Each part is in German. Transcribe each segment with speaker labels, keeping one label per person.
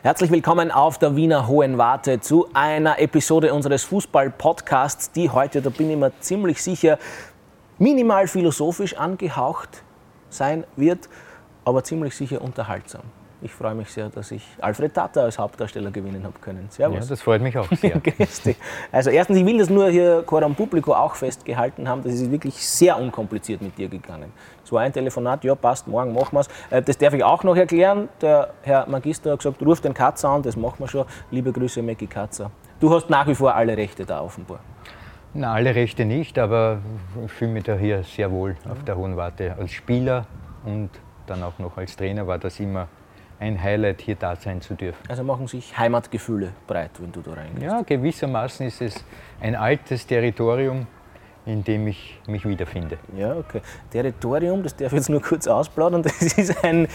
Speaker 1: Herzlich willkommen auf der Wiener Hohen Warte zu einer Episode unseres Fußball-Podcasts, die heute, da bin ich mir ziemlich sicher, minimal philosophisch angehaucht sein wird, aber ziemlich sicher unterhaltsam. Ich freue mich sehr, dass ich Alfred Tata als Hauptdarsteller gewinnen habe können.
Speaker 2: Servus. Ja, das freut mich auch sehr.
Speaker 1: also erstens, ich will das nur hier Coram Publico auch festgehalten haben, das ist wirklich sehr unkompliziert mit dir gegangen. Es war ein Telefonat, ja passt, morgen machen wir es. Äh, das darf ich auch noch erklären. Der Herr Magister hat gesagt, ruf den Katzer an, das machen wir schon. Liebe Grüße, Mackie Katzer. Du hast nach wie vor alle Rechte da offenbar.
Speaker 2: Na, alle Rechte nicht, aber ich fühle mich da hier sehr wohl auf der Hohen Warte. Als Spieler und dann auch noch als Trainer war das immer ein Highlight, hier da sein zu dürfen.
Speaker 1: Also machen sich Heimatgefühle breit, wenn du da reingehst?
Speaker 2: Ja, gewissermaßen ist es ein altes Territorium, in dem ich mich wiederfinde.
Speaker 1: Ja, okay. Territorium, das darf ich jetzt nur kurz ausplaudern, das ist ein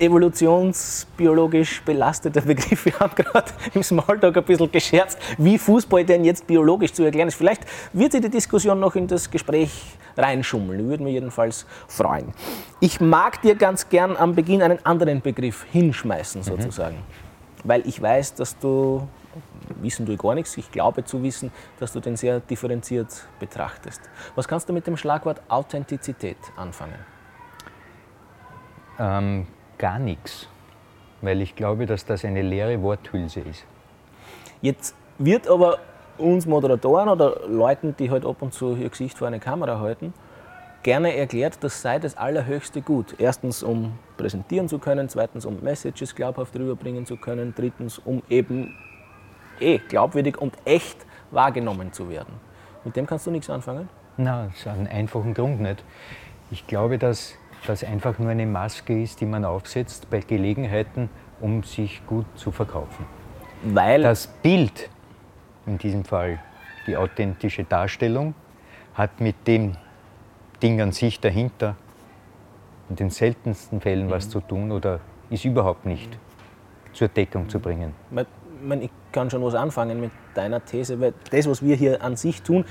Speaker 1: evolutionsbiologisch belasteter Begriff. Wir haben gerade im Smalltalk ein bisschen gescherzt, wie Fußball denn jetzt biologisch zu erklären ist. Vielleicht wird sich die Diskussion noch in das Gespräch reinschummeln. Würde mich jedenfalls freuen. Ich mag dir ganz gern am Beginn einen anderen Begriff hinschmeißen, mhm. sozusagen. Mhm. Weil ich weiß, dass du, wissen du gar nichts, ich glaube zu wissen, dass du den sehr differenziert betrachtest. Was kannst du mit dem Schlagwort Authentizität anfangen?
Speaker 2: Ähm, gar nichts, weil ich glaube, dass das eine leere Worthülse ist.
Speaker 1: Jetzt wird aber uns Moderatoren oder Leuten, die halt ab und zu ihr Gesicht vor eine Kamera halten, gerne erklärt, das sei das allerhöchste Gut. Erstens, um präsentieren zu können, zweitens, um Messages glaubhaft rüberbringen zu können, drittens, um eben eh glaubwürdig und echt wahrgenommen zu werden. Mit dem kannst du nichts anfangen?
Speaker 2: Nein, aus einem einfachen Grund nicht. Ich glaube, dass das einfach nur eine Maske ist, die man aufsetzt bei Gelegenheiten, um sich gut zu verkaufen. Weil das Bild, in diesem Fall die authentische Darstellung, hat mit dem Ding an sich dahinter in den seltensten Fällen mhm. was zu tun oder ist überhaupt nicht zur Deckung zu bringen.
Speaker 1: Ich kann schon was anfangen mit deiner These, weil das, was wir hier an sich tun,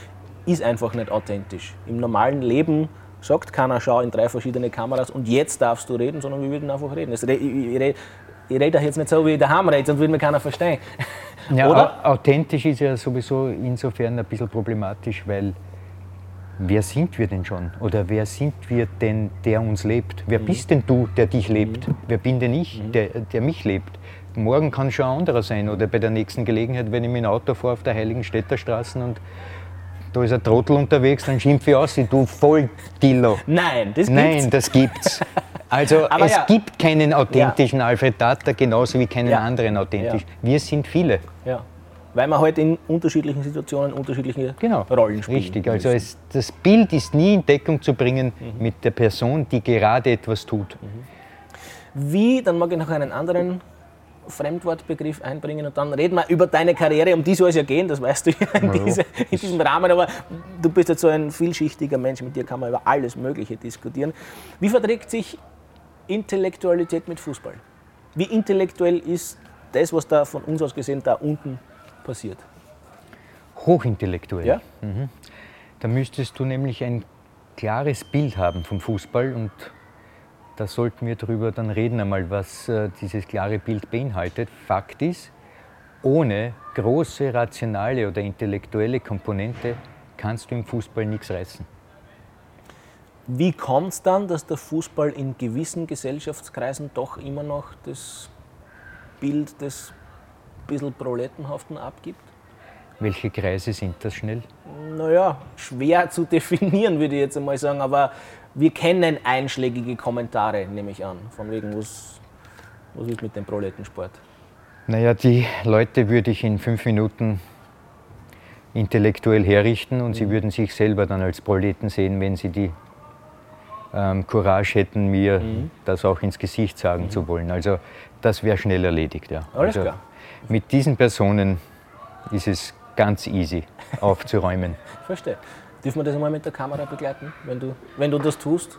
Speaker 1: ist einfach nicht authentisch. Im normalen Leben sagt keiner, schau in drei verschiedene Kameras und jetzt darfst du reden, sondern wir würden einfach reden. Ich, ich, ich, ich rede jetzt nicht so, wie ich daheim rede, sonst würde mir keiner verstehen.
Speaker 2: Ja, Oder? Authentisch ist ja sowieso insofern ein bisschen problematisch, weil wer sind wir denn schon? Oder wer sind wir denn, der uns lebt? Wer mhm. bist denn du, der dich lebt? Mhm. Wer bin denn ich, mhm. der, der mich lebt? Morgen kann schon ein anderer sein oder bei der nächsten Gelegenheit, wenn ich mit dem Auto fahre auf der Heiligen Städterstraße und da ist ein Trottel unterwegs, dann schimpfe ich aus, du Volldillo.
Speaker 1: Nein,
Speaker 2: das gibt's. Nein, das gibt's. Also Aber es ja. gibt keinen authentischen ja. Alfred Tata, genauso wie keinen ja. anderen authentisch. Wir sind viele.
Speaker 1: Ja. Weil man halt in unterschiedlichen Situationen unterschiedliche
Speaker 2: genau. Rollen spielt. Richtig, also es, das Bild ist nie in Deckung zu bringen mhm. mit der Person, die gerade etwas tut. Mhm.
Speaker 1: Wie, dann mag ich noch einen anderen Fremdwortbegriff einbringen und dann reden wir über deine Karriere, um die soll es ja gehen, das weißt du ja in, diese, in, diesem Rahmen, aber du bist jetzt so ein vielschichtiger Mensch, mit dir kann man über alles Mögliche diskutieren. Wie verträgt sich Intellektualität mit Fußball? Wie intellektuell ist das, was da von uns aus gesehen da unten passiert?
Speaker 2: Hochintellektuell.
Speaker 1: Ja?
Speaker 2: Mhm. Da müsstest du nämlich ein klares Bild haben vom Fußball und da sollten wir darüber dann reden, einmal, was äh, dieses klare Bild beinhaltet. Fakt ist, ohne große rationale oder intellektuelle Komponente kannst du im Fußball nichts reißen.
Speaker 1: Wie kommt es dann, dass der Fußball in gewissen Gesellschaftskreisen doch immer noch das Bild des bisschen Proletenhaften abgibt?
Speaker 2: Welche Kreise sind das schnell?
Speaker 1: Naja, schwer zu definieren, würde ich jetzt einmal sagen, aber wir kennen einschlägige Kommentare, nehme ich an, von wegen, was, was ist mit dem Proletensport?
Speaker 2: Naja, die Leute würde ich in fünf Minuten intellektuell herrichten und mhm. sie würden sich selber dann als Proleten sehen, wenn sie die ähm, Courage hätten, mir mhm. das auch ins Gesicht sagen mhm. zu wollen. Also das wäre schnell erledigt. Ja.
Speaker 1: Alles
Speaker 2: also,
Speaker 1: klar.
Speaker 2: Mit diesen Personen ist es ganz easy aufzuräumen.
Speaker 1: Verstehe. Dürfen wir das einmal mit der Kamera begleiten, wenn du, wenn du das tust?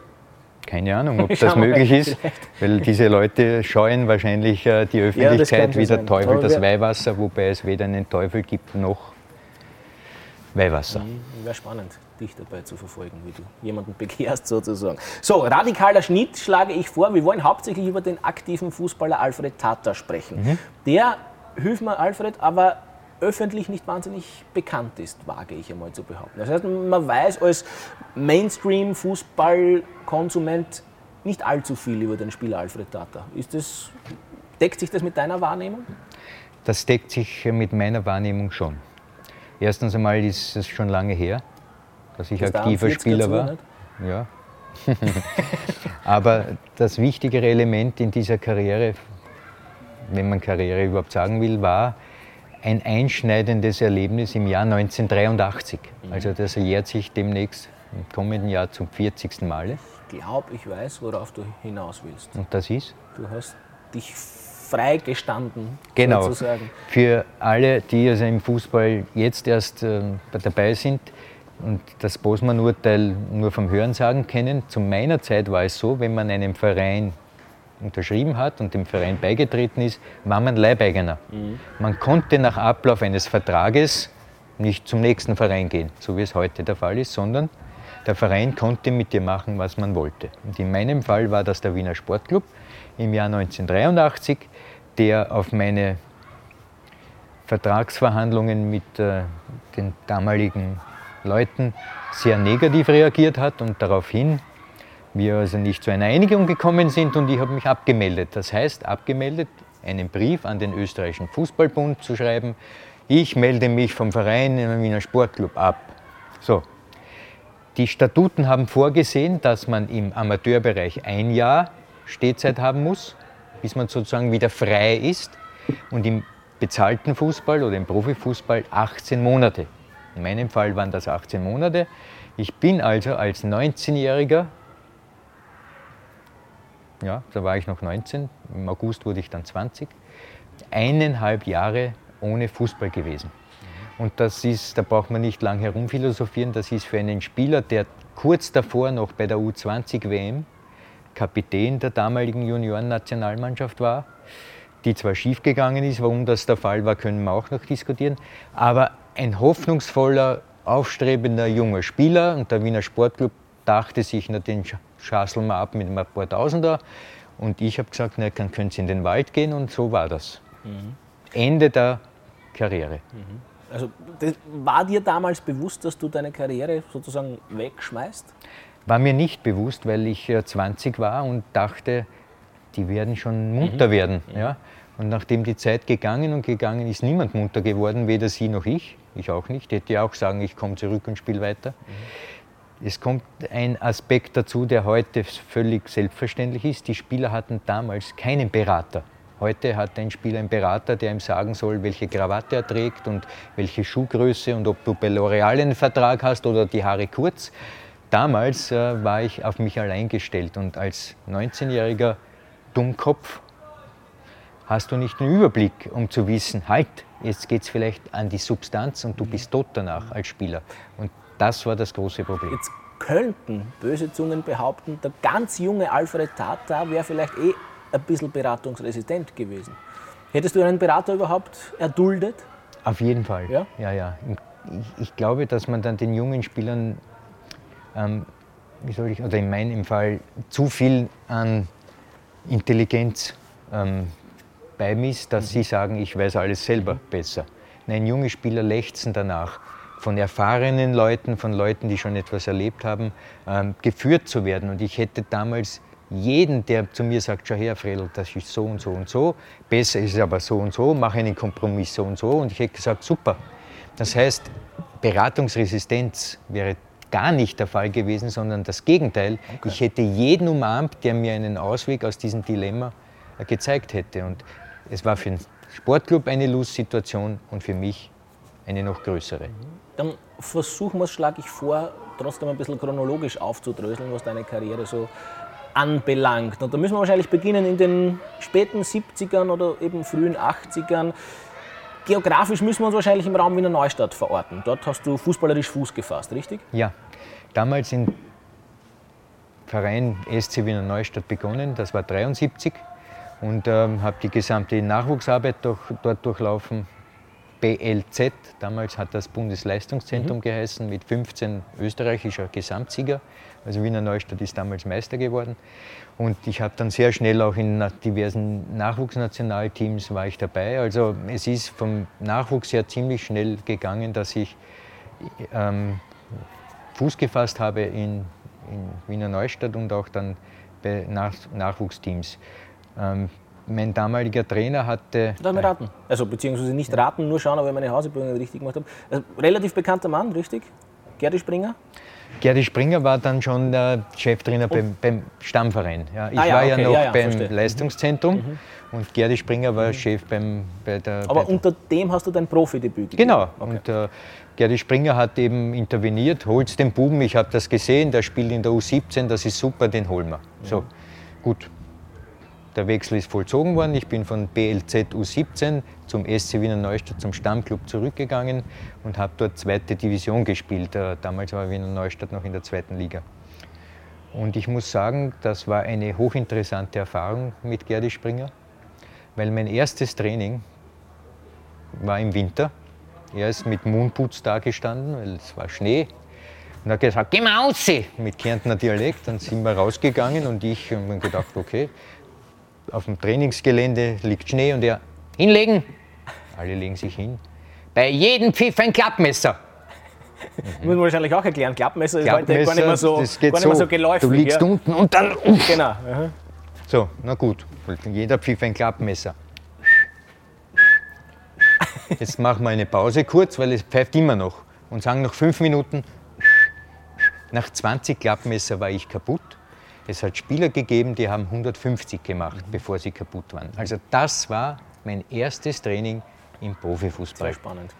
Speaker 2: Keine Ahnung, ob das möglich ist, weil diese Leute scheuen wahrscheinlich äh, die Öffentlichkeit ja, wie der Teufel Aber das Weihwasser, wobei es weder einen Teufel gibt noch Weihwasser.
Speaker 1: Mhm, Wäre spannend. dich dabei zu verfolgen, wie du jemanden bekehrst sozusagen. So, radikaler Schnitt schlage ich vor. Wir wollen hauptsächlich über den aktiven Fußballer Alfred Tata sprechen. Mhm. Der, hilf mir Alfred, aber öffentlich nicht wahnsinnig bekannt ist, wage ich einmal zu behaupten. Das heißt, man weiß als Mainstream-Fußballkonsument nicht allzu viel über den Spieler Alfred Tata. Ist das, deckt sich das mit deiner Wahrnehmung?
Speaker 2: Das deckt sich mit meiner Wahrnehmung schon. Erstens einmal ist es schon lange her, dass ich aktiver Spieler war. Nicht? Ja. Aber das wichtigere Element in dieser Karriere, wenn man Karriere überhaupt sagen will, war ein einschneidendes Erlebnis im Jahr 1983. Mhm. Also das jährt sich demnächst im kommenden Jahr zum 40. Male.
Speaker 1: Ich glaube, ich weiß, worauf du hinaus willst.
Speaker 2: Und das ist?
Speaker 1: Du hast dich freigestanden,
Speaker 2: genau. sozusagen. Für alle, die also im Fußball jetzt erst äh, dabei sind und das Bosman-Urteil nur vom Hörensagen kennen, zu meiner Zeit war es so, wenn man einem Verein unterschrieben hat und dem Verein beigetreten ist, war man Leibeigener. Mhm. Man konnte nach Ablauf eines Vertrages nicht zum nächsten Verein gehen, so wie es heute der Fall ist, sondern der Verein konnte mit dir machen, was man wollte. Und in meinem Fall war das der Wiener Sportclub im Jahr 1983, der auf meine Vertragsverhandlungen mit äh, den damaligen Leuten sehr negativ reagiert hat und daraufhin wir also nicht zu einer Einigung gekommen sind und ich habe mich abgemeldet. Das heißt, abgemeldet, einen Brief an den österreichischen Fußballbund zu schreiben, ich melde mich vom Verein im Wiener Sportclub ab. So. Die Statuten haben vorgesehen, dass man im Amateurbereich ein Jahr Stehzeit haben muss, bis man sozusagen wieder frei ist und im bezahlten Fußball oder im Profifußball 18 Monate. In meinem Fall waren das 18 Monate. Ich bin also als 19-Jähriger ja, da war ich noch 19, im August wurde ich dann 20, eineinhalb Jahre ohne Fußball gewesen. Und das ist, da braucht man nicht lang herumphilosophieren, das ist für einen Spieler, der kurz davor noch bei der U20-WM Kapitän der damaligen Juniorennationalmannschaft war, die zwar schiefgegangen ist, warum das der Fall war, können wir auch noch diskutieren, aber ein hoffnungsvoller, aufstrebender junger Spieler und der Wiener Sportclub dachte sich, na, den schasseln wir ab mit ein paar Tausender. Und ich habe gesagt, na, dann können Sie in den Wald gehen und so war das. Mhm. Ende der Karriere. Mhm.
Speaker 1: Also war dir damals bewusst, dass du deine Karriere sozusagen wegschmeißt?
Speaker 2: War mir nicht bewusst, weil ich 20 war und dachte, die werden schon munter mhm. werden. Mhm. Ja? Und nachdem die Zeit gegangen und gegangen ist, niemand munter geworden, weder sie noch ich. Ich auch nicht. Ich hätte ja auch sagen, ich komme zurück und spiele weiter. Mhm. Es kommt ein Aspekt dazu, der heute völlig selbstverständlich ist. Die Spieler hatten damals keinen Berater. Heute hat ein Spieler einen Berater, der ihm sagen soll, welche Krawatte er trägt und welche Schuhgröße und ob du bei L'Oreal einen Vertrag hast oder die Haare kurz. Damals äh, war ich auf mich allein gestellt und als 19-jähriger Dummkopf hast du nicht den Überblick, um zu wissen, halt, jetzt geht es vielleicht an die Substanz und du bist tot danach als Spieler. Und das war das große Problem.
Speaker 1: Jetzt könnten böse Zungen behaupten, der ganz junge Alfred Tata wäre vielleicht eh ein bisschen beratungsresistent gewesen. Hättest du einen Berater überhaupt erduldet?
Speaker 2: Auf jeden Fall. Ja, ja. ja. Ich, ich glaube, dass man dann den jungen Spielern, ähm, wie soll ich, oder in meinem Fall, zu viel an Intelligenz ähm, beimisst, dass mhm. sie sagen, ich weiß alles selber mhm. besser. Nein, junge Spieler lechzen danach von erfahrenen Leuten, von Leuten, die schon etwas erlebt haben, ähm, geführt zu werden. Und ich hätte damals jeden, der zu mir sagt, schau her, Fredel, das ist so und so und so, besser ist es aber so und so, mach einen Kompromiss so und so. Und ich hätte gesagt, super. Das heißt, Beratungsresistenz wäre gar nicht der Fall gewesen, sondern das Gegenteil. Okay. Ich hätte jeden umarmt, der mir einen Ausweg aus diesem Dilemma äh, gezeigt hätte. Und es war für den Sportclub eine Lose-Situation und für mich eine noch größere.
Speaker 1: Dann versuchen wir es, schlage ich vor, trotzdem ein bisschen chronologisch aufzudröseln, was deine Karriere so anbelangt. Und da müssen wir wahrscheinlich beginnen in den späten 70ern oder eben frühen 80ern. Geografisch müssen wir uns wahrscheinlich im Raum Wiener Neustadt verorten. Dort hast du fußballerisch Fuß gefasst, richtig?
Speaker 2: Ja, damals im Verein SC Wiener Neustadt begonnen, das war 73 und ähm, habe die gesamte Nachwuchsarbeit durch, dort durchlaufen, BLZ, damals hat das Bundesleistungszentrum mhm. geheißen, mit 15 österreichischer Gesamtsieger. Also Wiener Neustadt ist damals Meister geworden. Und ich habe dann sehr schnell auch in diversen Nachwuchsnationalteams war ich dabei. Also es ist vom Nachwuchs her ziemlich schnell gegangen, dass ich ähm, Fuß gefasst habe in, in, Wiener Neustadt und auch dann bei Nach Nachwuchsteams. Ähm, mein damaliger Trainer hatte.
Speaker 1: Darf ich raten? Also, beziehungsweise nicht raten, nur schauen, ob ich meine Hausübungen richtig gemacht habe. Also, relativ bekannter Mann, richtig? Gerdi Springer?
Speaker 2: Gerdi Springer war dann schon der Cheftrainer beim, beim, Stammverein. Ja, ich ah, ja, war okay. ja noch ja, beim verstehe. Leistungszentrum mhm. und Gerdi Springer war mhm. Chef beim, bei der.
Speaker 1: Aber bei unter dem hast du dein Profidebüt
Speaker 2: gegeben? Genau. Okay. Und äh, Gerdi Springer hat eben interveniert, holt's den Buben, ich habe das gesehen, der spielt in der U17, das ist super, den holen wir. So, gut, der Wechsel ist vollzogen worden. Ich bin von BLZ U17 zum SC Wiener Neustadt, zum Stammclub zurückgegangen und habe dort zweite Division gespielt. Äh, damals war Wiener Neustadt noch in der zweiten Liga. Und ich muss sagen, das war eine hochinteressante Erfahrung mit Gerdi Springer, weil mein erstes Training war im Winter. Er ist mit Moonputz da gestanden, weil es war Schnee. Und hat gesagt, geh mal raus! Mit Kärntner Dialekt. Dann sind wir rausgegangen und ich habe gedacht, okay, auf dem Trainingsgelände liegt Schnee und er hinlegen. Alle legen sich hin. Bei jedem Pfiff ein Klappmesser.
Speaker 1: Muss man wahrscheinlich auch erklären. Klappmesser, ist heute gar nicht mehr so,
Speaker 2: das geht gar nicht mehr so geläufig. Du liegst ja. unten und dann.
Speaker 1: Uff. Genau. Aha.
Speaker 2: So, na gut. Jeder Pfiff ein Klappmesser. Jetzt machen wir eine Pause kurz, weil es pfeift immer noch. Und sagen noch fünf Minuten. Nach 20 Klappmesser war ich kaputt. Es hat Spieler gegeben, die haben 150 gemacht, mhm. bevor sie kaputt waren. Also das war mein erstes Training im Profifußball.
Speaker 1: Sehr spannend.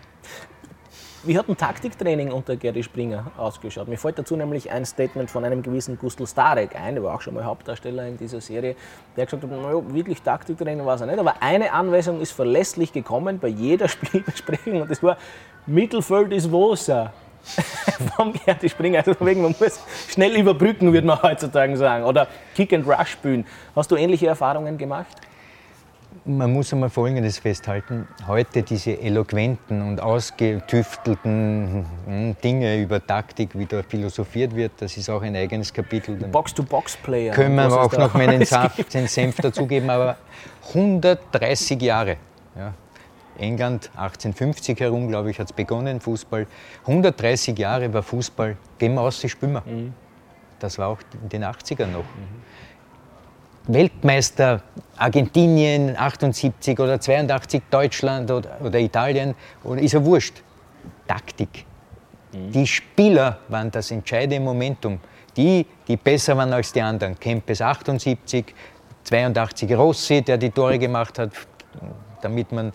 Speaker 1: Wie hat ein Taktiktraining unter Gary Springer ausgeschaut? Mir fällt dazu nämlich ein Statement von einem gewissen Gustl Starek ein, der war auch schon mal Hauptdarsteller in dieser Serie, der gesagt hat, naja, wirklich Taktiktraining war es nicht, aber eine Anweisung ist verlässlich gekommen bei jeder Spielbesprechung und das war, Mittelfeld ist Wasser. vom Gerti Springer. Also man muss schnell überbrücken, würde man heutzutage sagen. Oder Kick and Rush spielen. Hast du ähnliche Erfahrungen gemacht?
Speaker 2: Man muss einmal Folgendes festhalten. Heute diese eloquenten und ausgetüftelten hm, Dinge über Taktik, wie da philosophiert wird, das ist auch ein eigenes Kapitel.
Speaker 1: Box-to-Box-Player.
Speaker 2: Können wir auch noch meinen den Senf dazugeben, aber 130 Jahre. Ja, England 1850 herum, glaube ich, hat es begonnen, Fußball. 130 Jahre war Fußball, gehen wir aus, spielen wir. Mhm. Das war auch in den 80ern noch. Mhm. Weltmeister Argentinien 78 oder 82, Deutschland oder, oder Italien, oder ist ja wurscht. Taktik. Mhm. Die Spieler waren das entscheidende Momentum. Die, die besser waren als die anderen. Kempes 78, 82 Rossi, der die Tore gemacht hat, damit man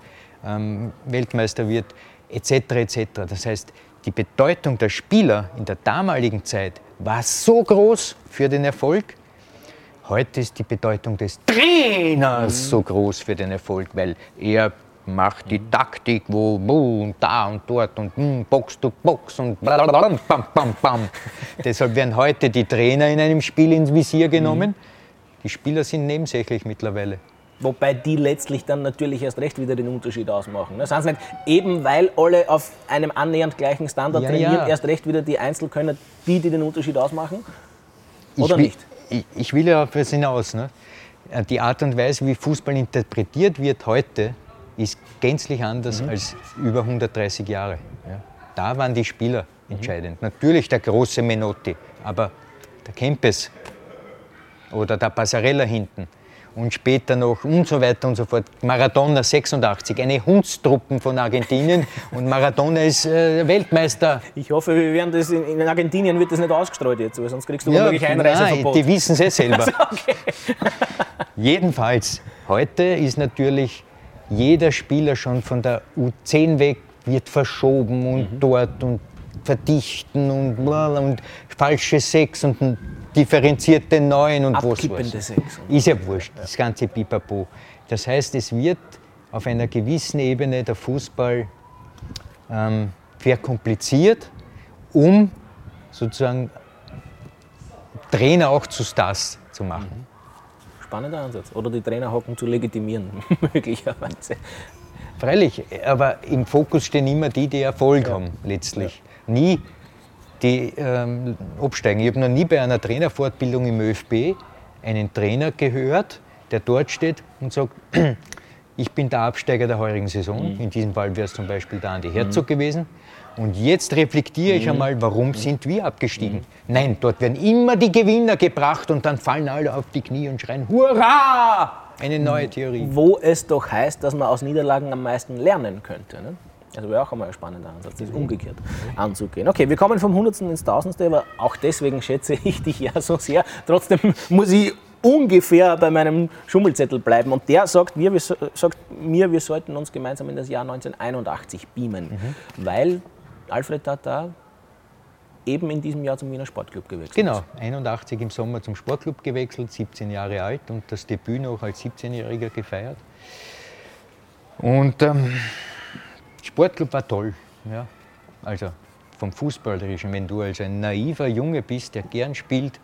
Speaker 2: Weltmeister wird, etc. etc. Das heißt, die Bedeutung der Spieler in der damaligen Zeit war so groß für den Erfolg. Heute ist die Bedeutung des Trainers mhm. so groß für den Erfolg, weil er macht die Taktik, wo, wo und da und dort und hm, Box to Box und bam, bam, bam. Deshalb werden heute die Trainer in einem Spiel ins Visier genommen. Mhm. Die Spieler sind nebensächlich mittlerweile.
Speaker 1: Wobei die letztlich dann natürlich erst recht wieder den Unterschied ausmachen. Ne? Sind nicht eben, weil alle auf einem annähernd gleichen Standard ja, trainieren, ja. erst recht wieder die Einzelkönner, die, die den Unterschied ausmachen? Oder
Speaker 2: ich will,
Speaker 1: nicht?
Speaker 2: Ich, ich, will ja auf das hinaus. Ne? Die Art und Weise, wie Fußball interpretiert wird heute, ist gänzlich anders mhm. als über 130 Jahre. Ja? Da waren die Spieler mhm. entscheidend. Natürlich der große Menotti, aber der Kempes oder der Passarella hinten und später noch und so weiter und so fort. Maradona 86, eine Hundstruppen von Argentinien und Maradona ist äh, Weltmeister.
Speaker 1: Ich hoffe, wir werden das in, in, Argentinien wird das nicht ausgestreut jetzt, sonst kriegst du ja, womöglich Einreiseverbot.
Speaker 2: Nein, die wissen es eh selber. okay. Jedenfalls, heute ist natürlich jeder Spieler schon von der U10 weg, wird verschoben und mhm. dort und verdichten und, und falsche Sex und differenzierte Neun und was was. Ist ja wurscht, das ganze Pipapo. Das heißt, es wird auf einer gewissen Ebene der Fußball ähm, verkompliziert, um sozusagen Trainer auch zu Stars zu machen.
Speaker 1: Mhm. Spannender Ansatz. Oder die Trainerhocken zu legitimieren, möglicherweise.
Speaker 2: Freilich, aber im Fokus stehen immer die, die Erfolg ja. haben, letztlich. Ja. Nie die ähm, absteigen. Ich habe noch nie bei einer Trainerfortbildung im ÖFB einen Trainer gehört, der dort steht und sagt, ich bin der Absteiger der heurigen Saison. Mhm. In diesem Fall wäre es zum Beispiel der Andi Herzog mhm. gewesen. Und jetzt reflektiere ich mhm. einmal, warum mhm. sind wir abgestiegen? Mhm. Nein, dort werden immer die Gewinner gebracht und dann fallen alle auf die Knie und schreien, Hurra! Eine neue Theorie.
Speaker 1: Wo es doch heißt, dass man aus Niederlagen am meisten lernen könnte. Ne? Also wäre auch einmal ein spannender Ansatz, das umgekehrt anzugehen. Okay, wir kommen vom Hundertsten ins Tausendste, aber auch deswegen schätze ich dich ja so sehr. Trotzdem muss ich ungefähr bei meinem Schummelzettel bleiben. Und der sagt mir, wir, sagt mir, wir sollten uns gemeinsam in das Jahr 1981 beamen, mhm. weil Alfred Tata eben in diesem Jahr zum Wiener Sportclub gewechselt
Speaker 2: Genau, 81 im Sommer zum Sportclub gewechselt, 17 Jahre alt und das Debüt noch als 17-Jähriger gefeiert. Und ähm, Sportclub war toll. Ja. Also vom Fußballerischen, wenn du als ein naiver Junge bist, der gern spielt,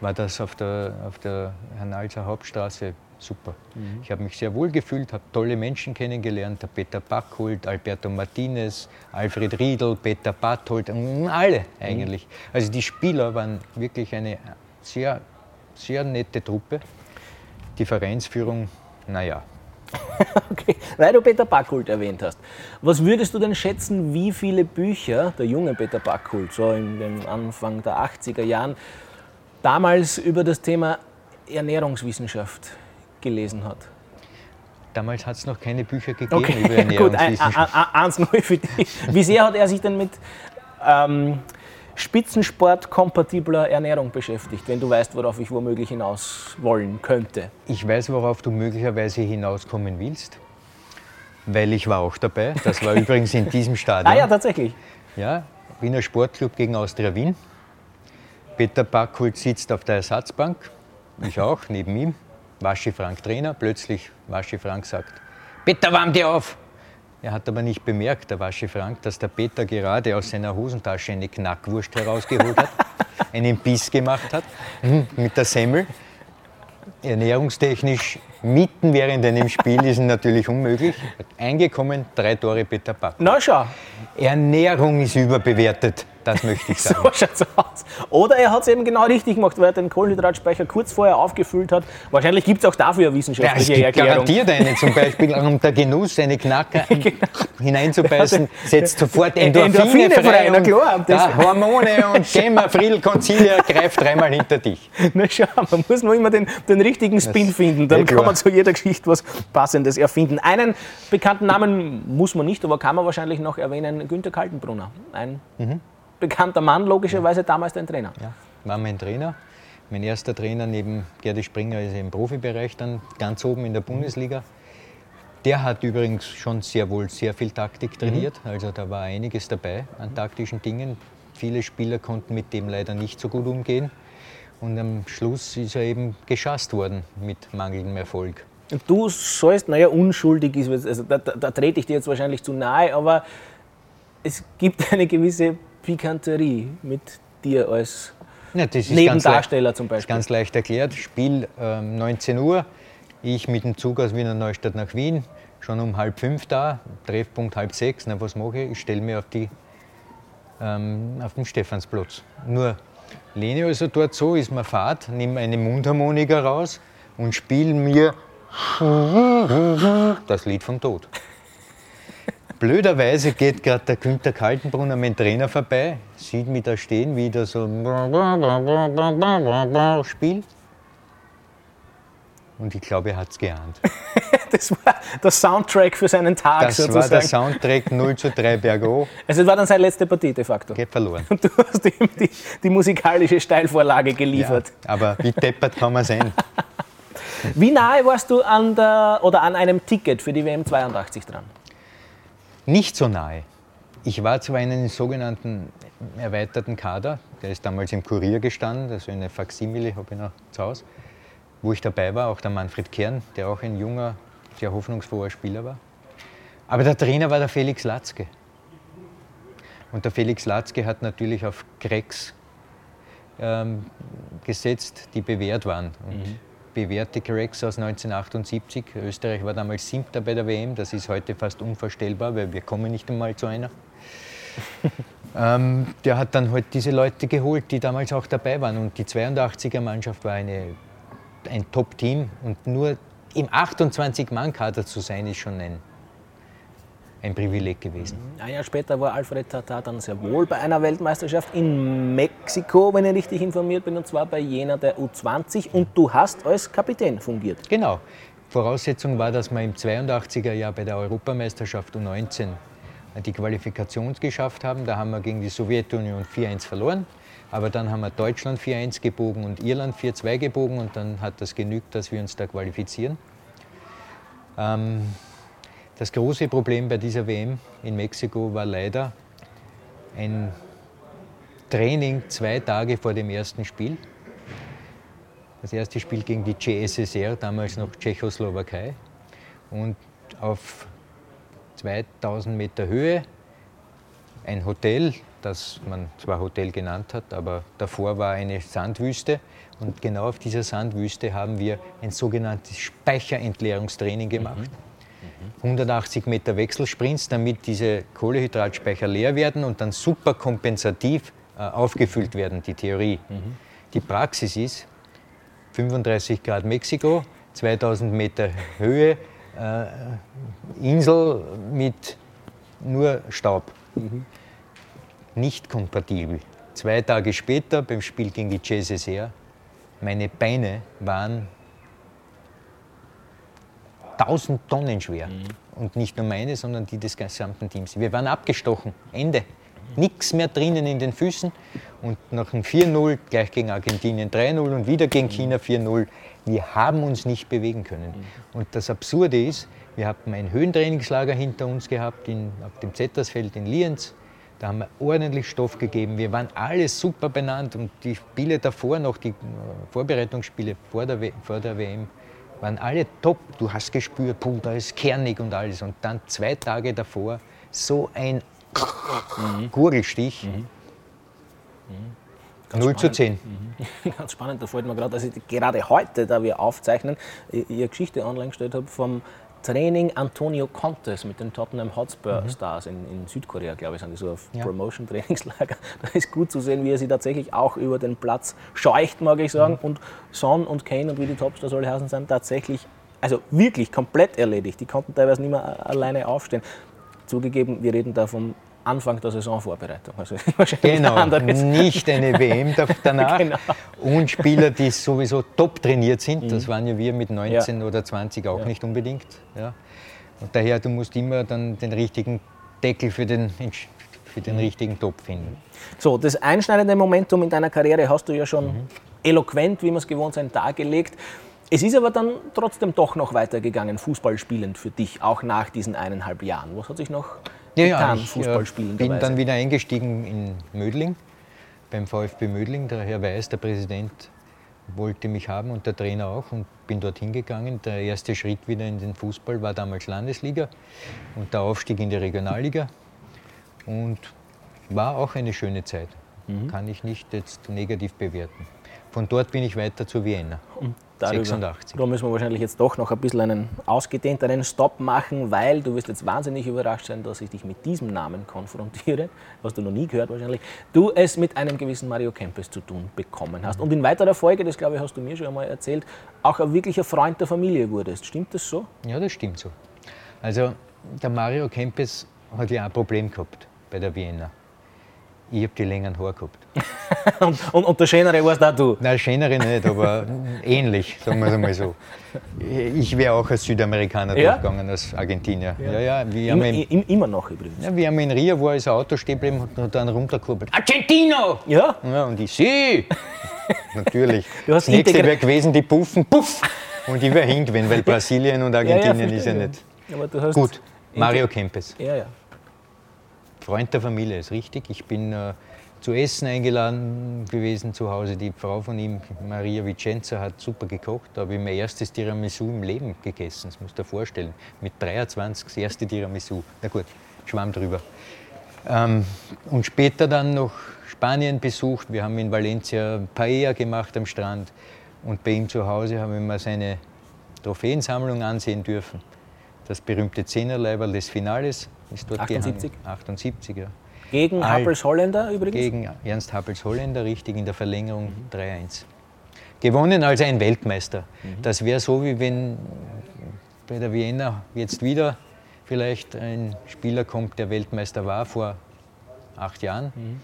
Speaker 2: war das auf der, auf der Hernalser Hauptstraße super. Mhm. Ich habe mich sehr wohl gefühlt, habe tolle Menschen kennengelernt, der Peter Backholt, Alberto Martinez, Alfred Riedel, Peter Barthold, alle eigentlich. Mhm. Also die Spieler waren wirklich eine sehr, sehr nette Truppe. Die Vereinsführung, naja.
Speaker 1: okay, weil du Peter Backholt erwähnt hast. Was würdest du denn schätzen, wie viele Bücher der junge Peter Backholt, so in den Anfang der 80er Jahren, damals über das Thema Ernährungswissenschaft gelesen hat?
Speaker 2: Damals hat es noch keine Bücher gegeben okay. über Ernährungswissenschaft.
Speaker 1: Gut, eins neu für dich. Wie sehr hat er sich denn mit ähm, Spitzensport-kompatibler Ernährung beschäftigt, wenn du weißt, worauf ich womöglich hinaus wollen könnte?
Speaker 2: Ich weiß, worauf du möglicherweise hinauskommen willst, weil ich war auch dabei. Das war übrigens in diesem Stadion.
Speaker 1: Ah ja, tatsächlich.
Speaker 2: Ja, Wiener Sportclub gegen Austria Wien. Peter Backholt sitzt auf der Ersatzbank, ich auch, neben ihm. Waschi Frank Trainer, plötzlich Waschi Frank sagt, Peter, warm dir auf! Er hat aber nicht bemerkt, der Waschi Frank, dass der Peter gerade aus seiner Hosentasche eine Knackwurst herausgeholt hat, einen Biss gemacht hat mit der Semmel. Ernährungstechnisch mitten während einem Spiel ist natürlich unmöglich. Eingekommen, drei Tore Peter Papp.
Speaker 1: Na schau.
Speaker 2: Ernährung ist überbewertet. Das möchte ich sagen.
Speaker 1: so schaut's aus. Oder er hat es eben genau richtig gemacht, weil er den Kohlenhydratspeicher kurz vorher aufgefüllt hat. Wahrscheinlich gibt es auch dafür eine wissenschaftliche ja, es Erklärung.
Speaker 2: garantiert eine, zum Beispiel um der Genuss, eine Knacker genau. hineinzubeißen, setzt sofort Endorphine, Endorphine frei.
Speaker 1: Na klar.
Speaker 2: Das Hormone und Gemma, Friedel, Concilia greift dreimal hinter dich.
Speaker 1: Na schau, man muss nur immer den, den richtigen Spin finden. Dann kann man zu jeder Geschichte was Passendes erfinden. Einen bekannten Namen muss man nicht, aber kann man wahrscheinlich noch erwähnen, Günter Kaltenbrunner. Ein mhm bekannter Mann, logischerweise damals dein Trainer.
Speaker 2: Ja, war mein Trainer. Mein erster Trainer neben Gerdi Springer ist im Profibereich dann ganz oben in der Bundesliga. Der hat übrigens schon sehr wohl sehr viel Taktik trainiert. Mhm. Also da war einiges dabei an taktischen Dingen. Viele Spieler konnten mit dem leider nicht so gut umgehen. Und am Schluss ist er eben geschasst worden mit mangelndem Erfolg.
Speaker 1: Du sollst, naja, unschuldig ist, also da, da, da trete ich dir jetzt wahrscheinlich zu nahe, aber es gibt eine gewisse Pikanterie mit dir als ja, Nebendarsteller zum Beispiel?
Speaker 2: Ganz leicht erklärt. Spiel ähm, 19 Uhr, ich mit dem Zug aus Wiener Neustadt nach Wien, schon um halb fünf da, Treffpunkt halb sechs. Na, was mache ich? Ich stelle mich auf, die, ähm, auf den Stephansplatz. Nur lehne also dort so, ist mir Fahrt, nehme eine Mundharmonika raus und spiele mir das Lied vom Tod. Blöderweise geht gerade der Günther Kaltenbrunner dem Trainer vorbei, sieht mich da stehen, wie der so spielt. Und ich glaube, er hat es geahnt.
Speaker 1: das war der Soundtrack für seinen Tag
Speaker 2: das
Speaker 1: sozusagen.
Speaker 2: Das war der Soundtrack 0 zu 3 bergo.
Speaker 1: Also es war dann seine letzte Partie de facto.
Speaker 2: Geht verloren.
Speaker 1: Und du hast ihm die, die musikalische Steilvorlage geliefert.
Speaker 2: Ja, aber wie deppert kann man sein?
Speaker 1: Wie nahe warst du an, der, oder an einem Ticket für die WM 82 dran?
Speaker 2: nicht so nahe. Ich war zwar in einem sogenannten erweiterten Kader, der ist damals im Kurier gestanden, also eine Faksimile habe ich noch zu Hause, wo ich dabei war, auch der Manfred Kern, der auch ein junger, sehr hoffnungsfroher Spieler war. Aber der Trainer war der Felix Latzke. Und der Felix Latzke hat natürlich auf Cracks ähm, gesetzt, die bewährt waren. Und mhm. bewährte Cracks aus 1978. Österreich war damals Siebter bei der WM. Das ist heute fast unvorstellbar, weil wir kommen nicht einmal zu einer. ähm, der hat dann halt diese Leute geholt, die damals auch dabei waren. Und die 82er-Mannschaft war eine, ein Top-Team. Und nur im 28-Mann-Kader zu sein, ist schon ein ein Privileg gewesen.
Speaker 1: Ein Jahr später war Alfred Tata dann sehr wohl bei einer Weltmeisterschaft in Mexiko, wenn ich richtig informiert bin, und zwar bei jener der U20. Und du hast als Kapitän fungiert.
Speaker 2: Genau. Voraussetzung war, dass wir im 82er Jahr bei der Europameisterschaft U19 die Qualifikation geschafft haben. Da haben wir gegen die Sowjetunion 4-1 verloren. Aber dann haben wir Deutschland 4-1 gebogen und Irland 4-2 gebogen und dann hat das genügt, dass wir uns da qualifizieren. Ähm, das große Problem bei dieser WM in Mexiko war leider ein Training zwei Tage vor dem ersten Spiel. Das erste Spiel gegen die CSSR, damals noch Tschechoslowakei. Und auf 2000 Meter Höhe ein Hotel, das man zwar Hotel genannt hat, aber davor war eine Sandwüste. Und genau auf dieser Sandwüste haben wir ein sogenanntes Speicherentleerungstraining gemacht. Mhm 180 Meter Wechselsprints, damit diese Kohlehydratspeicher leer werden und dann super kompensativ äh, aufgefüllt werden, die Theorie. Mhm. Die Praxis ist 35 Grad Mexiko, 2000 Meter Höhe, äh, Insel mit nur Staub. Nicht kompatibel. Zwei Tage später beim Spiel gegen die JSSR, meine Beine waren 1000 Tonnen schwer. Mhm. Und nicht nur meine, sondern die des gesamten Teams. Wir waren abgestochen. Ende. Nichts mehr drinnen in den Füßen. Und nach einem 4-0, gleich gegen Argentinien 3-0 und wieder gegen. China 4-0. Wir haben uns nicht bewegen können. Mhm. Und das Absurde ist, wir hatten ein Höhentrainingslager hinter uns gehabt, in, auf dem Zettersfeld in Lienz. Da haben wir ordentlich Stoff gegeben. Wir waren alle super benannt und die Spiele davor, noch die äh, Vorbereitungsspiele vor der, vor der WM, waren alle top. Du hast gespürt, puh, da ist kernig und alles. Und dann zwei Tage davor so ein mhm. Gurgelstich. Mhm. Mhm. 0 zu 10.
Speaker 1: Mhm. Ganz spannend, da fällt mir gerade, dass ich gerade heute, da wir aufzeichnen, Ihre Geschichte online gestellt habe vom Training Antonio Contes mit den Tottenham Hotspur mhm. Stars in, in, Südkorea, glaube ich, sind die so auf ja. Promotion-Trainingslager. Da ist gut zu sehen, wie er sie tatsächlich auch über den Platz scheucht, mag ich sagen. Mhm. Und Son und Kane und wie die Topstars alle heißen, sind tatsächlich, also wirklich komplett erledigt. Die konnten teilweise nicht mehr alleine aufstehen. Zugegeben, wir reden da vom Anfang der Saisonvorbereitung.
Speaker 2: Also genau, nicht eine WM danach. genau. Und Spieler, die sowieso top trainiert sind, mhm. das waren ja wir mit 19 ja. oder 20 auch ja. nicht unbedingt. Ja. Und daher, du musst immer dann den richtigen Deckel für den, für den mhm. richtigen Top finden.
Speaker 1: So, das einschneidende Momentum in deiner Karriere hast du ja schon mhm. eloquent, wie wir es gewohnt sind, dargelegt. Es ist aber dann trotzdem doch noch weitergegangen, Fußball spielend für dich, auch nach diesen eineinhalb Jahren. Was hat sich noch
Speaker 2: ja, ja, ich Fußball spielen. bin dann wieder eingestiegen in Mödling, beim VfB Mödling. Der Herr Weiß, der Präsident, wollte mich haben und der Trainer auch und bin dorthin gegangen. Der erste Schritt wieder in den Fußball war damals Landesliga und der Aufstieg in die Regionalliga und war auch eine schöne Zeit. Mhm. Kann ich nicht jetzt negativ bewerten. Von dort bin ich weiter zu Vienna. Und
Speaker 1: darüber. 86. Da müssen wir wahrscheinlich jetzt doch noch ein bisschen einen ausgedehnteren Stopp machen, weil du wirst jetzt wahnsinnig überrascht sein, dass ich dich mit diesem Namen konfrontiere, was du noch nie gehört wahrscheinlich, du es mit einem gewissen Mario Kempes zu tun bekommen hast. Und in weiterer Folge, das glaube ich, hast du mir schon einmal erzählt, auch ein wirklicher Freund der Familie wurdest. Stimmt das so?
Speaker 2: Ja, das stimmt so. Also der Mario Kempes hat ja ein Problem gehabt bei der Vienna. Ich habe die längeren Haare gehabt.
Speaker 1: und, und, und, der Schönere warst auch du?
Speaker 2: Nein, Schönere nicht, aber ähnlich, sagen wir es einmal so. Ich wäre auch als Südamerikaner ja? durchgegangen, als Argentinier.
Speaker 1: Ja. Ja, ja, wir immer, haben immer noch übrigens.
Speaker 2: Ja, wir haben in Rio, wo ein Auto stehen geblieben und dann runtergekurbelt. Argentino!
Speaker 1: Ja?
Speaker 2: ja und ich, sie! Natürlich. Du hast das nächste wäre gewesen, die Puffen, puff! Und ich wäre hingewinnen, weil Brasilien und Argentinien ist ja nicht. Gut, Mario Kempes.
Speaker 1: Ja, ja.
Speaker 2: Freund der Familie, ist richtig. Ich bin äh, zu Essen eingeladen gewesen zu Hause. Die Frau von ihm, Maria Vicenza, hat super gekocht. Da habe ich mein erstes Tiramisu im Leben gegessen. Das musst du dir vorstellen. Mit 23 das erste Tiramisu. Na gut, schwamm drüber. Ähm, und später dann noch Spanien besucht. Wir haben in Valencia Paella gemacht am Strand. Und bei ihm zu Hause habe ich mir seine Trophäensammlung ansehen dürfen. Das berühmte Zehnerleiberl des Finales ist dort
Speaker 1: 78?
Speaker 2: Gehangen. 78, ja.
Speaker 1: Gegen Happels Holländer übrigens?
Speaker 2: Gegen Ernst Happels Holländer, richtig in der Verlängerung mhm. 3-1. Gewonnen als ein Weltmeister. Mhm. Das wäre so, wie wenn bei der Vienna jetzt wieder vielleicht ein Spieler kommt, der Weltmeister war vor acht Jahren. Mhm.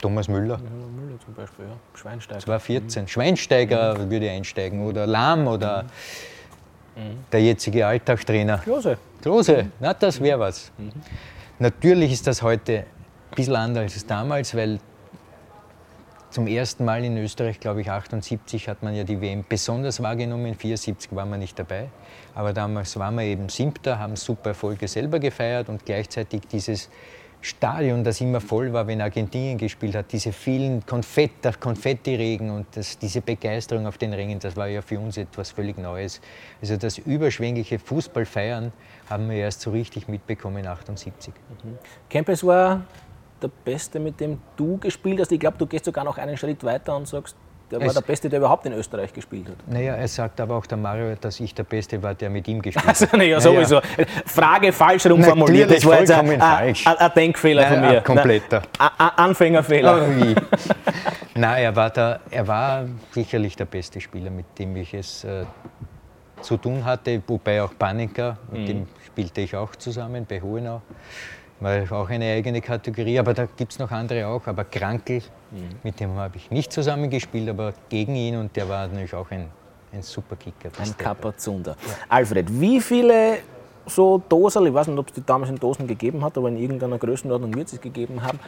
Speaker 2: Thomas Müller. Müller zum Beispiel, ja. Schweinsteiger. 2014. Mhm. Schweinsteiger mhm. würde einsteigen oder Lahm oder mhm. der jetzige Alltagstrainer.
Speaker 1: Klose.
Speaker 2: Klose, na das wäre was. Mhm. Natürlich ist das heute ein bisschen anders als damals, weil zum ersten Mal in Österreich, glaube ich, 78 hat man ja die WM besonders wahrgenommen. 74 war man nicht dabei. Aber damals waren wir eben Siebter, haben super Erfolge selber gefeiert und gleichzeitig dieses Stadion, das immer voll war, wenn Argentinien gespielt hat, diese vielen Konfett, Konfettiregen und das, diese Begeisterung auf den Rängen, das war ja für uns etwas völlig Neues. Also das überschwängliche Fußballfeiern haben wir erst so richtig mitbekommen 78.
Speaker 1: Mhm. Kempes war der Beste, mit dem du gespielt hast? Ich glaube, du gehst sogar noch einen Schritt weiter und sagst, der war es der Beste, der überhaupt in Österreich gespielt hat.
Speaker 2: Naja, er sagt aber auch der Mario, dass ich der Beste war, der mit ihm gespielt also, hat.
Speaker 1: naja, sowieso. Frage falsch herumformuliert.
Speaker 2: Das war jetzt ein,
Speaker 1: ein, ein Denkfehler von mir. Ein
Speaker 2: kompletter.
Speaker 1: Ein Anfängerfehler.
Speaker 2: Oh. Nein, er war, der, er war sicherlich der beste Spieler, mit dem ich es äh, zu tun hatte, wobei auch Panika, mit mhm. dem spielte ich auch zusammen bei Hohenau war auch eine eigene Kategorie, aber da gibt es noch andere auch. Aber Krankel, mhm. mit dem habe ich nicht zusammengespielt, aber gegen ihn und der war natürlich auch ein, ein super Kicker.
Speaker 1: Ein Kapperzunder. Ja. Alfred, wie viele so Dosen, ich weiß nicht, ob es die damals in Dosen gegeben hat, aber in irgendeiner Größenordnung wird es gegeben haben,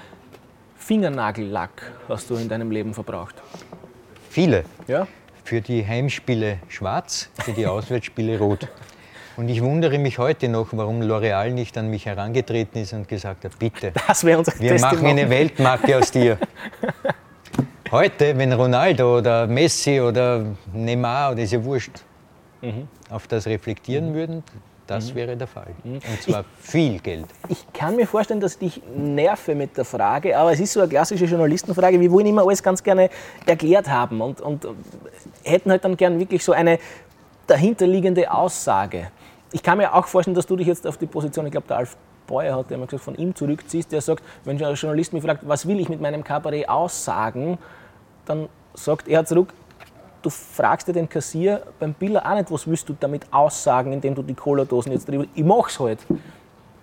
Speaker 1: Fingernagellack hast du in deinem Leben verbraucht?
Speaker 2: Viele.
Speaker 1: Ja?
Speaker 2: Für die Heimspiele schwarz, für die Auswärtsspiele rot. Und ich wundere mich heute noch, warum L'Oreal nicht an mich herangetreten ist und gesagt hat, bitte,
Speaker 1: das unser
Speaker 2: wir machen eine Weltmarke aus dir. Heute, wenn Ronaldo oder Messi oder Neymar, oder ist ja wurscht, mhm. auf das reflektieren mhm. würden, das mhm. wäre der Fall. Mhm. Und zwar ich, viel Geld.
Speaker 1: Ich kann mir vorstellen, dass ich dich nerve mit der Frage, aber es ist so eine klassische Journalistenfrage. Wir wollen immer alles ganz gerne erklärt haben und, und hätten halt dann gern wirklich so eine dahinterliegende Aussage ich kann mir auch vorstellen, dass du dich jetzt auf die Position, ich glaube, der Alf Beuer hat ja immer gesagt, von ihm zurückziehst, der sagt, wenn ein Journalist mich fragt, was will ich mit meinem Kabarett aussagen, dann sagt er zurück, du fragst dir den Kassier beim Biller auch nicht, was willst du damit aussagen, indem du die Cola-Dosen jetzt drüber. Ich mach's halt.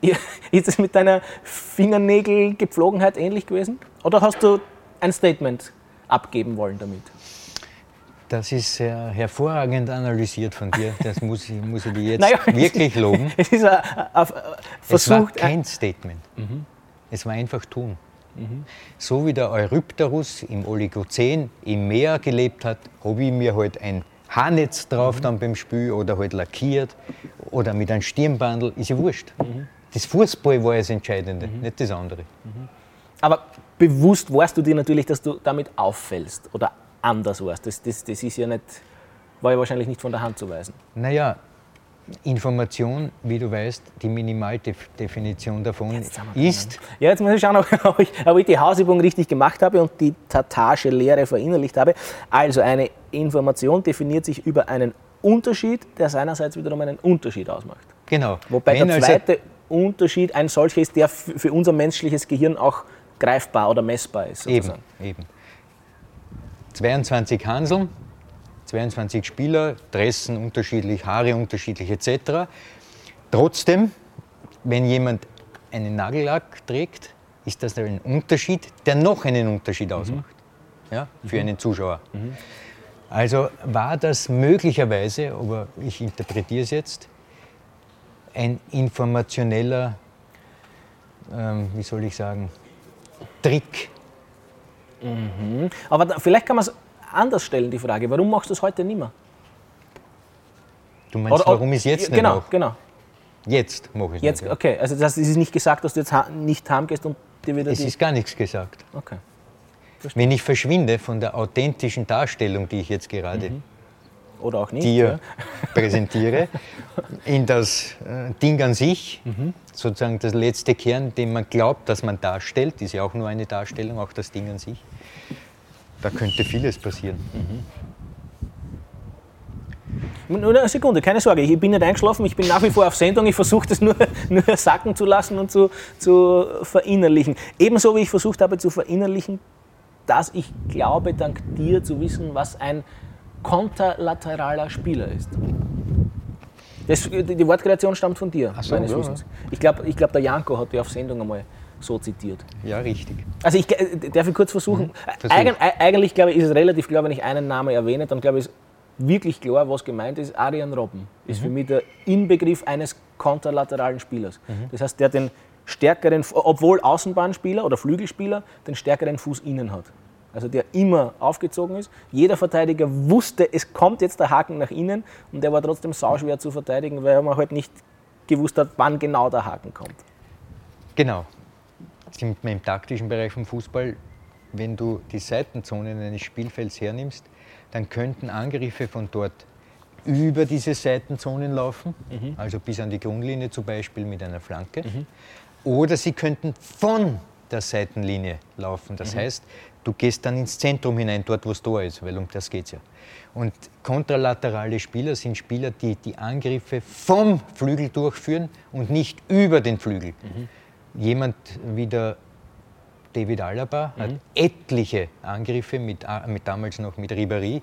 Speaker 1: Ist es mit deiner Fingernägelgepflogenheit ähnlich gewesen? Oder hast du ein Statement abgeben wollen damit?
Speaker 2: Das ist sehr hervorragend analysiert von dir. Das muss ich, muss ich dir jetzt naja, wirklich loben.
Speaker 1: Es ist ein, ein
Speaker 2: Versuch. Es war kein Statement. Mhm. Es war einfach tun. Mhm. So wie der Eurypterus im Oligozän im Meer gelebt hat, habe ich mir halt ein Haarnetz drauf mhm. dann beim Spiel oder halt lackiert oder mit einem Stirnbandel, ist ja wurscht. Mhm. Das Fußball war das Entscheidende, mhm. nicht das andere.
Speaker 1: Mhm. Aber bewusst warst du dir natürlich, dass du damit auffällst oder anders warst. Das, das, das ist ja nicht, war ja wahrscheinlich nicht von der Hand zu weisen.
Speaker 2: Naja, Information, wie du weißt, die Minimaldefinition davon ist.
Speaker 1: Ja, jetzt muss ich schauen, ob ich, ob ich die Hausübung richtig gemacht habe und die tatarsche Lehre verinnerlicht habe. Also eine Information definiert sich über einen Unterschied, der seinerseits wiederum einen Unterschied ausmacht.
Speaker 2: Genau.
Speaker 1: Wobei Wenn der also zweite also Unterschied ein solcher ist, der für unser menschliches Gehirn auch greifbar oder messbar ist.
Speaker 2: Sozusagen. Eben, eben. 22 Hanseln, 22 Spieler, Dressen unterschiedlich, Haare unterschiedlich etc. Trotzdem, wenn jemand einen Nagellack trägt, ist das ein Unterschied, der noch einen Unterschied mhm. ausmacht mhm. ja, für mhm. einen Zuschauer. Mhm. Also war das möglicherweise, aber ich interpretiere es jetzt, ein informationeller, ähm, wie soll ich sagen, Trick
Speaker 1: Mhm. Aber da, vielleicht kann man es anders stellen, die Frage. Warum machst du es heute nicht mehr?
Speaker 2: Du meinst, oder, warum ist jetzt nicht
Speaker 1: Genau, noch? genau.
Speaker 2: Jetzt mache ich es
Speaker 1: Jetzt, nicht. Okay, also das ist nicht gesagt, dass du jetzt nicht heimgehst und
Speaker 2: dir wieder. Es ist gar nichts gesagt.
Speaker 1: Okay.
Speaker 2: Verstehe. Wenn ich verschwinde von der authentischen Darstellung, die ich jetzt gerade mhm.
Speaker 1: Oder auch nicht,
Speaker 2: dir ja. präsentiere, in das äh, Ding an sich, mhm. Sozusagen das letzte Kern, den man glaubt, dass man darstellt, ist ja auch nur eine Darstellung, auch das Ding an sich. Da könnte vieles passieren. Mhm.
Speaker 1: Nur eine Sekunde, keine Sorge, ich bin nicht eingeschlafen, ich bin nach wie vor auf Sendung, ich versuche das nur, nur sacken zu lassen und zu, zu verinnerlichen. Ebenso wie ich versucht habe zu verinnerlichen, dass ich glaube, dank dir zu wissen, was ein konterlateraler Spieler ist. Das, die Wortkreation stammt von dir, so, meines ja, Wissens. Ich glaube, ich glaub, der Janko hat dich auf Sendung einmal so zitiert.
Speaker 2: Ja, richtig.
Speaker 1: Also ich äh, darf ich kurz versuchen. Mhm, Versuch. Eig eigentlich glaube ich, ist es relativ klar, wenn ich einen Namen erwähne, dann glaube ich, ist wirklich klar, was gemeint ist. Arian Robben ist mhm. für mich der Inbegriff eines konterlateralen Spielers. Mhm. Das heißt, der den stärkeren, obwohl Außenbahnspieler oder Flügelspieler, den stärkeren Fuß innen hat. Also der immer aufgezogen ist. Jeder Verteidiger wusste, es kommt jetzt der Haken nach innen und der war trotzdem sauschwer zu verteidigen, weil man halt nicht gewusst hat, wann genau der Haken kommt.
Speaker 2: Genau. Im, im taktischen Bereich vom Fußball, wenn du die Seitenzonen eines Spielfelds hernimmst, dann könnten Angriffe von dort über diese Seitenzonen laufen, mhm. also bis an die Grundlinie zum Beispiel mit einer Flanke. Mhm. Oder sie könnten von der Seitenlinie laufen. Das mhm. heißt, du gehst dann ins Zentrum hinein, dort wo es da ist, weil um das geht es ja. Und kontralaterale Spieler sind Spieler, die die Angriffe vom Flügel durchführen und nicht über den Flügel. Mhm. Jemand wie der David Alaba mhm. hat etliche Angriffe mit, mit damals noch mit Ribéry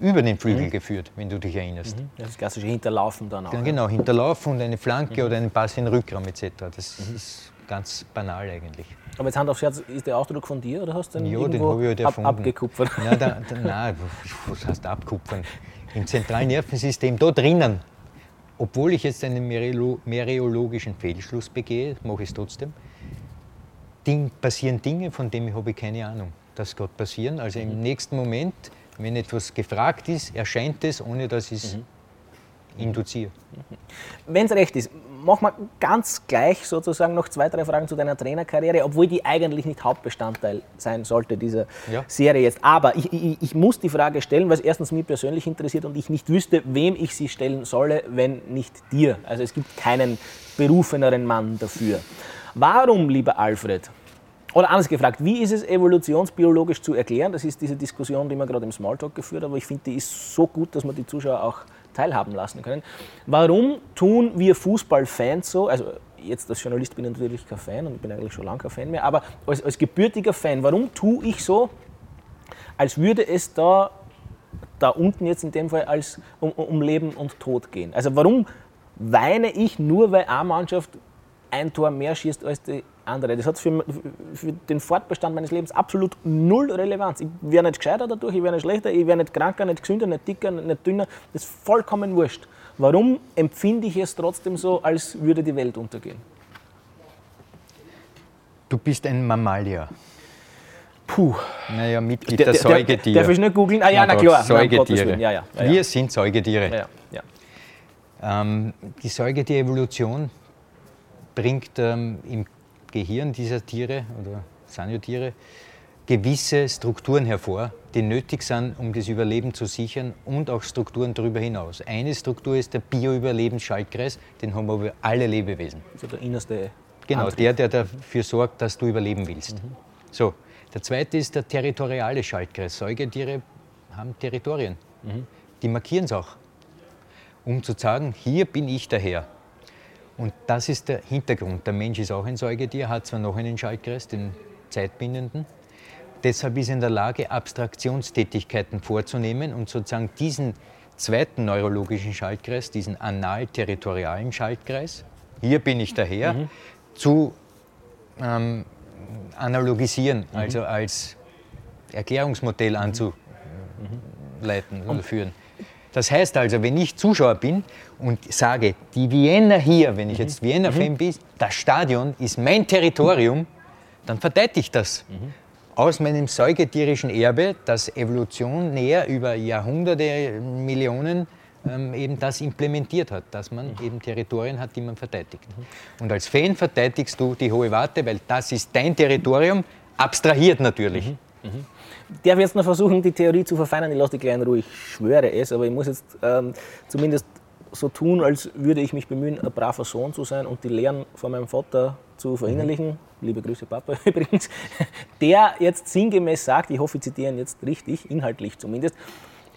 Speaker 2: über den Flügel mhm. geführt, wenn du dich erinnerst.
Speaker 1: Mhm. Das klassische Hinterlaufen dann auch. Ja,
Speaker 2: genau, Hinterlaufen und eine Flanke mhm. oder einen Pass in den Rückraum etc. Das mhm. ist ganz banal eigentlich.
Speaker 1: Aber jetzt Hand aufs Herz, ist der Ausdruck von dir oder hast du den
Speaker 2: ja,
Speaker 1: irgendwo
Speaker 2: den ich ab,
Speaker 1: abgekupfert?
Speaker 2: Ja, da, da, nein, was heißt abkupfern? Im zentralen Nervensystem, da drinnen, obwohl ich jetzt einen mereologischen Fehlschluss begehe, mache ich es trotzdem, Ding, passieren Dinge, von denen habe ich keine Ahnung, dass Gott passieren. Also im mhm. nächsten Moment, wenn etwas gefragt ist, erscheint es, ohne dass ich es mhm. induziere.
Speaker 1: Wenn es recht ist, machen wir ganz gleich sozusagen noch zwei, drei Fragen zu deiner Trainerkarriere, obwohl die eigentlich nicht Hauptbestandteil sein sollte dieser ja. Serie jetzt. Aber ich, ich, ich, muss die Frage stellen, weil es erstens mich persönlich interessiert und ich nicht wüsste, wem ich sie stellen solle, wenn nicht dir. Also es gibt keinen berufeneren Mann dafür. Warum, lieber Alfred, oder anders gefragt, wie ist es evolutionsbiologisch zu erklären? Das ist diese Diskussion, die wir gerade im Smalltalk geführt haben, aber ich finde, die ist so gut, dass wir die Zuschauer auch teilhaben lassen können. Warum tun wir Fußballfans so? Also jetzt als Journalist bin ich natürlich kein Fan und bin eigentlich schon lange kein Fan mehr, aber als, als gebürtiger Fan, warum tue ich so, als würde es da, da unten jetzt in dem Fall als um, um Leben und Tod gehen? Also warum weine ich nur, weil eine Mannschaft ein Tor mehr schießt als die andere. Das hat für, für, den Fortbestand meines Lebens absolut null Relevanz. Ich werde nicht gescheiter dadurch, ich werde nicht schlechter, ich werde nicht kranker, nicht gesünder, nicht dicker, nicht dünner. Das ist vollkommen wurscht. Warum empfinde ich es trotzdem so, als würde die Welt untergehen?
Speaker 2: Du bist ein Mammalier.
Speaker 1: Puh.
Speaker 2: Naja, Mitglied der, der Säugetiere.
Speaker 1: Darf ich nicht googeln? Ah ja, na klar.
Speaker 2: Säugetiere.
Speaker 1: Ja, ja,
Speaker 2: ja, Wir sind Säugetiere. Ähm, die Säugetierevolution bringt ähm, im Gehirn dieser Tiere oder Saniotiere gewisse Strukturen hervor, die nötig sind, um das Überleben zu sichern und auch Strukturen darüber hinaus. Eine Struktur ist der Bioüberlebensschaltkreis, den haben wir alle Lebewesen.
Speaker 1: Also der innerste.
Speaker 2: Genau, Antrieb. der, der dafür sorgt, dass du überleben willst. Mhm. So, der zweite ist der territoriale Schaltkreis. Säugetiere haben Territorien. Mhm. Die markieren es auch, um zu sagen, hier bin ich der Herr. Und das ist der Hintergrund. Der Mensch ist auch ein Säugetier, hat zwar noch einen Schaltkreis, den zeitbindenden. Deshalb ist er in der Lage, Abstraktionstätigkeiten vorzunehmen und sozusagen diesen zweiten neurologischen Schaltkreis, diesen anal-territorialen Schaltkreis, hier bin ich daher, mhm. zu ähm, analogisieren, mhm. also als Erklärungsmodell anzuleiten mhm. oder führen. Das heißt also, wenn ich Zuschauer bin und sage, die Vienna hier, wenn ich mhm. jetzt Vienna-Fan mhm. bin, das Stadion ist mein Territorium, dann verteidige ich das. Mhm. Aus meinem säugetierischen Erbe, das Evolution näher über Jahrhunderte, Millionen ähm, eben das implementiert hat, dass man mhm. eben Territorien hat, die man verteidigt. Mhm. Und als Fan verteidigst du die Hohe Warte, weil das ist dein Territorium, abstrahiert natürlich.
Speaker 1: Mhm. Darf jetzt noch versuchen, die Theorie zu verfeinern. Ich lasse die Kleinen ruhig, ich schwöre es, aber ich muss jetzt ähm, zumindest so tun, als würde ich mich bemühen, ein braver Sohn zu sein und die Lehren von meinem Vater zu verinnerlichen. Mhm. Liebe Grüße, Papa übrigens. Der jetzt sinngemäß sagt, ich hoffe, ich zitiere ihn jetzt richtig, inhaltlich zumindest,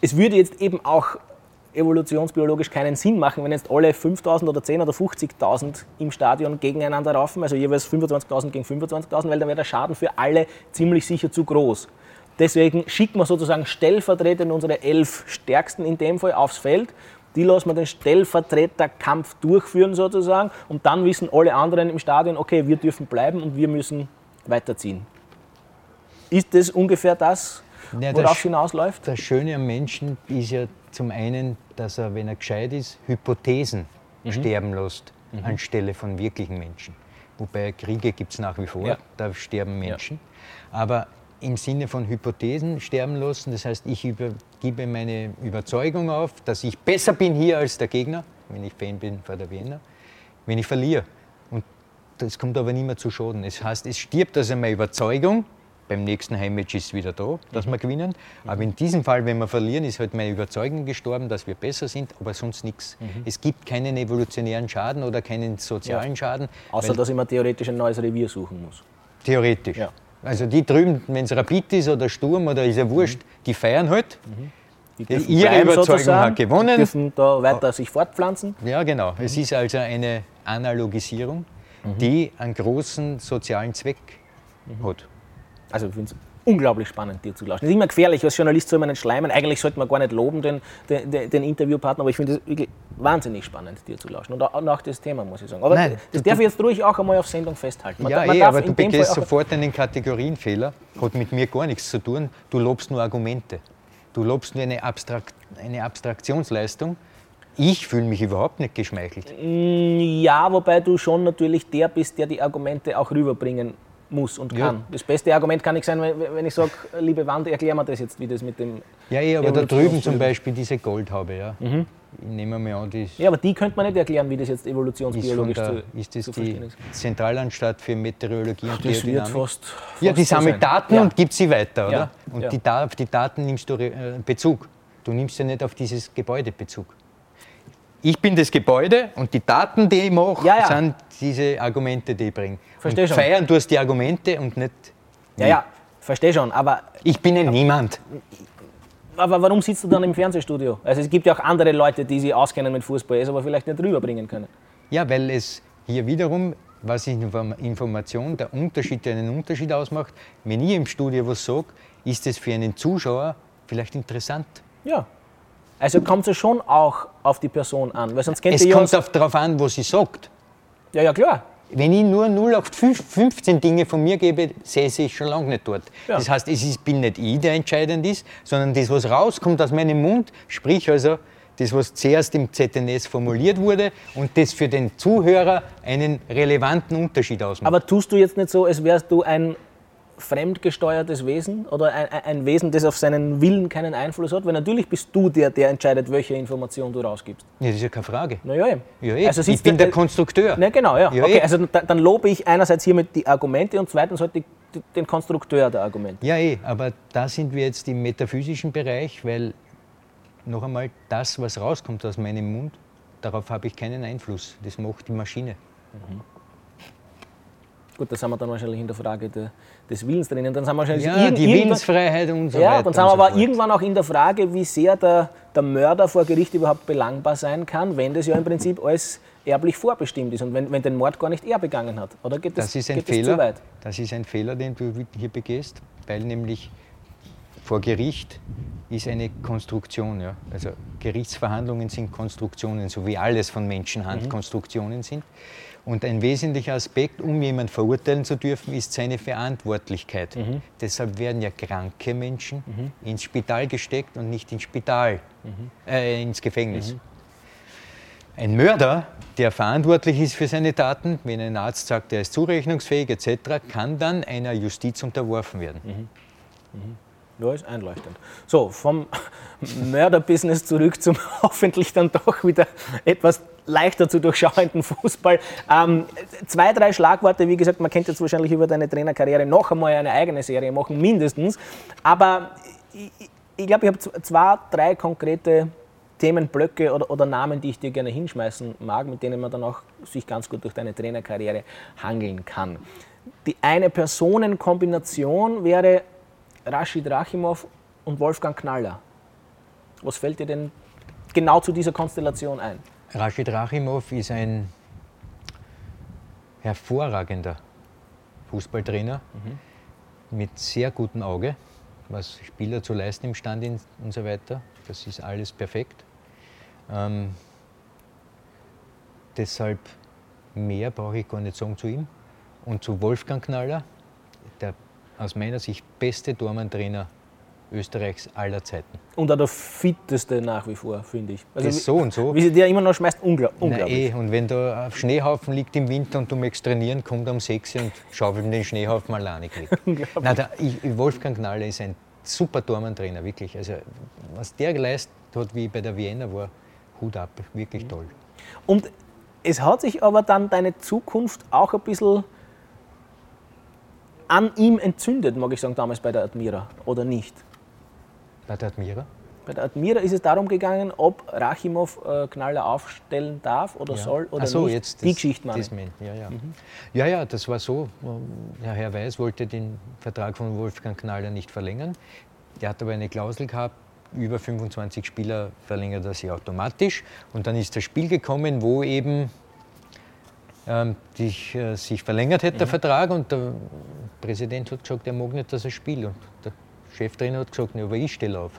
Speaker 1: es würde jetzt eben auch evolutionsbiologisch keinen Sinn machen, wenn jetzt alle 5.000 oder 10.000 oder 50.000 im Stadion gegeneinander raufen, also jeweils 25.000 gegen 25.000, weil dann wäre der Schaden für alle ziemlich sicher zu groß. Deswegen schicken wir sozusagen stellvertretend unsere elf Stärksten in dem Fall aufs Feld. Die lassen wir den Stellvertreterkampf durchführen sozusagen und dann wissen alle anderen im Stadion, okay, wir dürfen bleiben und wir müssen weiterziehen. Ist das ungefähr das, ja, worauf es hinausläuft?
Speaker 2: Das Schöne am Menschen ist ja zum einen, dass er, wenn er gescheit ist, Hypothesen mhm. sterben lässt mhm. anstelle von wirklichen Menschen. Wobei Kriege gibt es nach wie vor, ja. da sterben Menschen. Ja. Aber im Sinne von Hypothesen sterben lassen, das heißt, ich übergebe meine Überzeugung auf, dass ich besser bin hier als der Gegner, wenn ich Fan bin vor der Wiener, wenn ich verliere. Und das kommt aber nicht mehr zu Schaden. Das heißt, es stirbt also meine Überzeugung, beim nächsten Heimmatch ist es wieder da, dass mhm. wir gewinnen. Aber in diesem Fall, wenn wir verlieren, ist halt meine Überzeugung gestorben, dass wir besser sind, aber sonst nichts. Mhm. Es gibt keinen evolutionären Schaden oder keinen sozialen ja. Schaden.
Speaker 1: Außer, dass ich mir theoretisch ein neues Revier suchen muss.
Speaker 2: Theoretisch. Ja. Also die drüben, wenn es Rapid ist oder Sturm oder ist ja wurscht, mhm. die feiern halt. Mhm. Die Ihre Überzeugung hat gewonnen. Die
Speaker 1: dürfen da weiter sich fortpflanzen.
Speaker 2: Ja, genau. Mhm. Es ist also eine Analogisierung, mhm. die einen großen sozialen Zweck mhm. hat.
Speaker 1: Also unglaublich spannend, dir zu lauschen. Es ist immer gefährlich, als Journalist soll man nicht schleimen. Eigentlich sollte man gar nicht loben, den, den, den Interviewpartner, aber ich finde es wirklich wahnsinnig spannend, dir zu lauschen. Und auch, und auch das Thema, muss ich sagen. Aber Nein, das darf ich jetzt ruhig auch einmal auf Sendung festhalten.
Speaker 2: Man, ja, man eh, aber du begehst sofort einen Kategorienfehler. Hat mit mir gar nichts zu tun. Du lobst nur Argumente. Du lobst nur eine, Abstrakt, eine Abstraktionsleistung. Ich fühle mich überhaupt nicht geschmeichelt.
Speaker 1: Mm, ja, wobei du schon natürlich der bist, der die Argumente auch rüberbringen muss und kann. Ja. Das beste Argument kann nicht sein, wenn ich sage, liebe Wand, erklär mir das jetzt, wie das mit dem.
Speaker 2: Ja, ja aber da drüben zum Beispiel diese Goldhaube, ja. Mhm. Ich nehme mal an, die
Speaker 1: Ja, aber die könnte man nicht erklären, wie das jetzt evolutionsbiologisch
Speaker 2: ist. Der,
Speaker 1: zu,
Speaker 2: ist das zu die ist. Zentralanstalt für Meteorologie
Speaker 1: und das wird fast, fast
Speaker 2: Ja, die sammelt Daten ja. und gibt sie weiter, oder? Und. Die, auf die Daten nimmst du äh, Bezug. Du nimmst ja nicht auf dieses Gebäude Bezug ich bin das Gebäude und die Daten, die ich mache, ja, ja. sind diese Argumente, die ich bringe. Verstehe schon. Feiern tust die Argumente und nicht.
Speaker 1: Ja, ja, verstehe schon, aber.
Speaker 2: Ich bin ja niemand.
Speaker 1: Aber warum sitzt du dann im Fernsehstudio? Also es gibt ja auch andere Leute, die sich auskennen mit Fußball, es aber vielleicht nicht rüberbringen können.
Speaker 2: Ja, weil es hier wiederum, was in Information, der Unterschied, der einen Unterschied ausmacht, wenn ich im Studio was sage, ist es für einen Zuschauer vielleicht interessant.
Speaker 1: Ja, also kommt es schon auch auf die Person an.
Speaker 2: Weil sonst kennt es kommt darauf an, was sie sagt.
Speaker 1: Ja, ja, klar.
Speaker 2: Wenn ich nur 0815 Dinge von mir gebe, sehe ich schon lange nicht dort. Ja. Das heißt, es ist, bin nicht ich, der entscheidend ist, sondern das, was rauskommt aus meinem Mund, sprich also das, was zuerst im ZNS formuliert wurde und das für den Zuhörer einen relevanten Unterschied ausmacht.
Speaker 1: Aber tust du jetzt nicht so, als wärst du ein fremdgesteuertes Wesen oder ein, ein, Wesen, das auf seinen Willen keinen Einfluss hat? Weil natürlich bist du der, der entscheidet, welche Information du rausgibst.
Speaker 2: Ja, das ist ja keine Frage.
Speaker 1: Naja, eben.
Speaker 2: Ja, eben. Also ich bin der, der Konstrukteur.
Speaker 1: Na, genau, ja. ja okay, also da, dann lobe ich einerseits hiermit die Argumente und zweitens halt die, die, den Konstrukteur der Argumente.
Speaker 2: Ja, eh, aber da sind wir jetzt im metaphysischen Bereich, weil noch einmal das, was rauskommt aus meinem Mund, darauf habe ich keinen Einfluss. Das macht die Maschine. Mhm.
Speaker 1: Gut, da sind wir dann wahrscheinlich in der Frage de, des Willens drinnen. Dann sind wir wahrscheinlich
Speaker 2: ja, die Willensfreiheit und so
Speaker 1: ja,
Speaker 2: weiter.
Speaker 1: Dann sind wir aber so irgendwann auch in der Frage, wie sehr der, der Mörder vor Gericht überhaupt belangbar sein kann, wenn das ja im Prinzip alles erblich vorbestimmt ist und wenn, wenn den Mord gar nicht er begangen hat. Oder geht das,
Speaker 2: das ist ein
Speaker 1: geht
Speaker 2: Fehler,
Speaker 1: zu weit?
Speaker 2: Das ist ein Fehler, den du hier begehst, weil nämlich vor Gericht ist eine Konstruktion. Ja? Also Gerichtsverhandlungen sind Konstruktionen, so wie alles von Menschenhand mhm. Konstruktionen sind. Und ein wesentlicher Aspekt, um jemanden verurteilen zu dürfen, ist seine Verantwortlichkeit. Mhm. Deshalb werden ja kranke Menschen mhm. ins Spital gesteckt und nicht ins Spital, mhm. äh, ins Gefängnis. Mhm. Ein Mörder, der verantwortlich ist für seine Taten, wenn ein Arzt sagt, er ist zurechnungsfähig etc., kann dann einer Justiz unterworfen werden.
Speaker 1: Ja, ist einleuchtend. So, vom Mörderbusiness zurück zum hoffentlich dann doch wieder etwas leichter zu durchschauenden Fußball. Ähm, zwei, drei Schlagworte, wie gesagt, man kennt jetzt wahrscheinlich über deine Trainerkarriere noch einmal eine eigene Serie machen, mindestens. Aber ich, ich glaube, ich habe zwei, drei konkrete Themenblöcke oder, oder, Namen, die ich dir gerne hinschmeißen mag, mit denen man dann auch sich ganz gut durch deine Trainerkarriere hangeln kann. Die eine Personenkombination wäre Rashid Rachimov und Wolfgang Knaller. Was fällt dir denn genau zu dieser Konstellation ein?
Speaker 2: Rashid Rachimov ist ein hervorragender Fußballtrainer mhm. mit sehr gutem Auge, was Spieler zu leisten imstande und so weiter. Das ist alles perfekt. Ähm, deshalb mehr brauche ich gar nicht sagen zu ihm. Und zu Wolfgang Knaller, der aus meiner Sicht beste Tormann-Trainer Österreichs aller Zeiten.
Speaker 1: Und auch der fitteste nach wie vor, finde ich.
Speaker 2: Also das so und so.
Speaker 1: Wie sie dir immer noch schmeißt, unglaub, unglaublich.
Speaker 2: Na, eh. Und wenn da ein Schneehaufen liegt im Winter und du möchtest trainieren, kommt um 6 und schaufelt den Schneehaufen alleine weg. Nein, der, ich, Wolfgang Knaller ist ein super Tormann-Trainer, wirklich. Also, was der geleistet hat, wie bei der Vienna war, Hut ab, wirklich mhm. toll.
Speaker 1: Und es hat sich aber dann deine Zukunft auch ein bisschen an ihm entzündet, mag ich sagen, damals bei der Admira, oder nicht?
Speaker 2: Bei der Admira?
Speaker 1: Bei der Admira ist es darum gegangen, ob Rachimov äh, Knaller aufstellen darf oder ja. soll oder Ach so, nicht.
Speaker 2: Jetzt die das, Geschichte meine ja, ja. Mhm. ja, ja, das war so. Ja, Herr Weiß wollte den Vertrag von Wolfgang Knaller nicht verlängern. Der hat aber eine Klausel gehabt, über 25 Spieler verlängert er sie automatisch. Und dann ist das Spiel gekommen, wo eben ähm, die, äh, sich verlängert hat, der mhm. Vertrag. Und der Präsident hat gesagt, er mag nicht, dass er spielt. Und der Cheftrainer hat gesagt, aber ich stelle auf.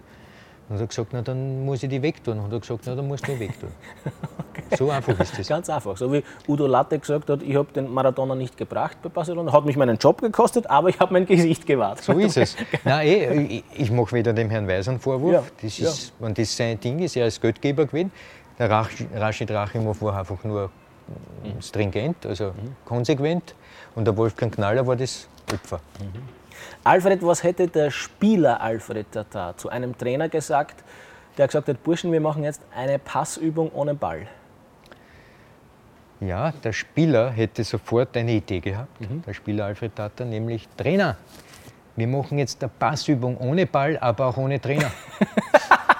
Speaker 2: Und er hat gesagt, na, dann muss ich die wegtun. Und er hat gesagt, na, dann musst du wegtun. okay. So einfach ist das.
Speaker 1: Ganz einfach. So wie Udo Latte gesagt hat, ich habe den Maradona nicht gebracht bei Barcelona, hat mich meinen Job gekostet, aber ich habe mein Gesicht gewahrt.
Speaker 2: So ist es. Nein, eh, ich, ich mache weder dem Herrn Weiß einen Vorwurf. Ja. Das ist, ja. Wenn das sein Ding ist, er ist Geldgeber gewesen. Der Rashid Rachimov war einfach nur. Stringent, also mhm. konsequent. Und der Wolfgang Knaller war das Opfer. Mhm.
Speaker 1: Alfred, was hätte der Spieler Alfred Tata zu einem Trainer gesagt, der gesagt hat, Burschen, wir machen jetzt eine Passübung ohne Ball?
Speaker 2: Ja, der Spieler hätte sofort eine Idee gehabt, mhm. der Spieler Alfred Tata, nämlich Trainer. Wir machen jetzt eine Passübung ohne Ball, aber auch ohne Trainer.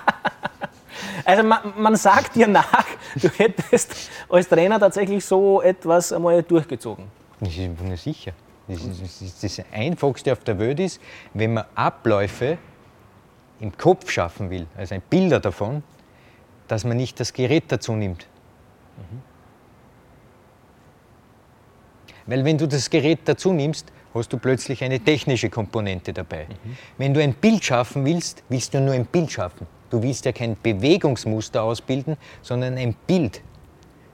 Speaker 1: also man, man, sagt dir nach, du hättest als Trainer tatsächlich so etwas einmal durchgezogen.
Speaker 2: Ich bin mir sicher. Das, ist, das, Einfachste auf der Welt ist, wenn man Abläufe im Kopf schaffen will, also ein Bilder davon, dass man nicht das Gerät dazu nimmt. Mhm. Weil wenn du das Gerät dazu nimmst, hast du plötzlich eine technische Komponente dabei. Mhm. Wenn du ein Bild schaffen willst, willst du nur ein Bild schaffen. Du willst ja kein Bewegungsmuster ausbilden, sondern ein Bild.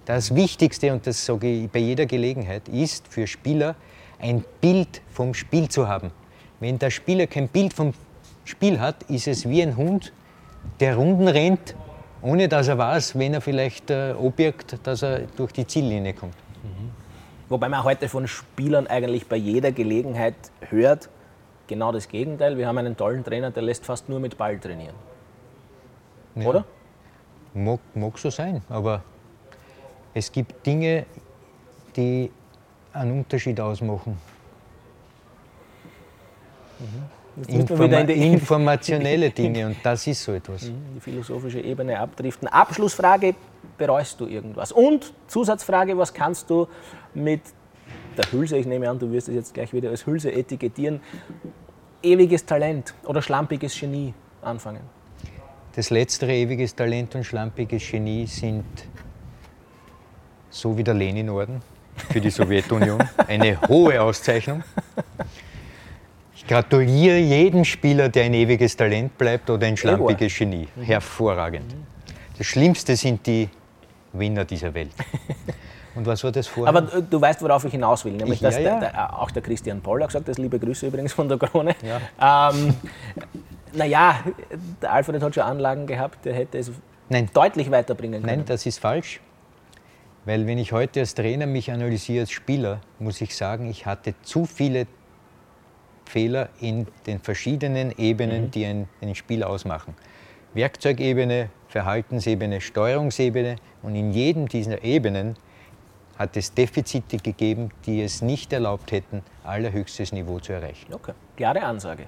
Speaker 2: Das Wichtigste, und das sage ich bei jeder Gelegenheit, ist für Spieler, ein Bild vom Spiel zu haben. Wenn der Spieler kein Bild vom Spiel hat, ist es wie ein Hund, der Runden rennt, ohne dass er weiß, wenn er vielleicht äh, obirgt, dass er durch die Ziellinie kommt. Mhm.
Speaker 1: Wobei man heute von Spielern eigentlich bei jeder Gelegenheit hört, genau das Gegenteil. Wir haben einen tollen Trainer, der lässt fast nur mit Ball trainieren. Ja. Oder?
Speaker 2: Mag, mag so sein, aber es gibt Dinge, die einen Unterschied ausmachen. Mhm. Informa informationelle Dinge und das ist so etwas. Mhm,
Speaker 1: die philosophische Ebene abdriften. Abschlussfrage, bereust du irgendwas? Und Zusatzfrage, was kannst du mit der Hülse, ich nehme an, du wirst es jetzt gleich wieder als Hülse etikettieren, ewiges Talent oder schlampiges Genie anfangen?
Speaker 2: Das letztere ewiges Talent und schlampiges Genie sind so wie der Lenin-Orden für die Sowjetunion. Eine hohe Auszeichnung. Ich gratuliere jedem Spieler, der ein ewiges Talent bleibt oder ein schlampiges Genie. Hervorragend. Das Schlimmste sind die Winner dieser Welt. Und was war das vorher?
Speaker 1: Aber du weißt, worauf ich hinaus will. Nämlich, ich, dass ja, ja. Der, auch der Christian Poller gesagt hat, liebe Grüße übrigens von der Krone. Ja. Ähm, naja, der Alfred hat schon Anlagen gehabt, der hätte es Nein. deutlich weiterbringen können.
Speaker 2: Nein, das ist falsch. Weil wenn ich heute als Trainer mich analysiere als Spieler, muss ich sagen, ich hatte zu viele Fehler in den verschiedenen Ebenen, mhm. die ein, ein Spiel ausmachen. Werkzeugebene, Verhaltensebene, Steuerungsebene und in jedem dieser Ebenen hat es Defizite gegeben, die es nicht erlaubt hätten, allerhöchstes Niveau zu erreichen.
Speaker 1: Okay, klare Ansage.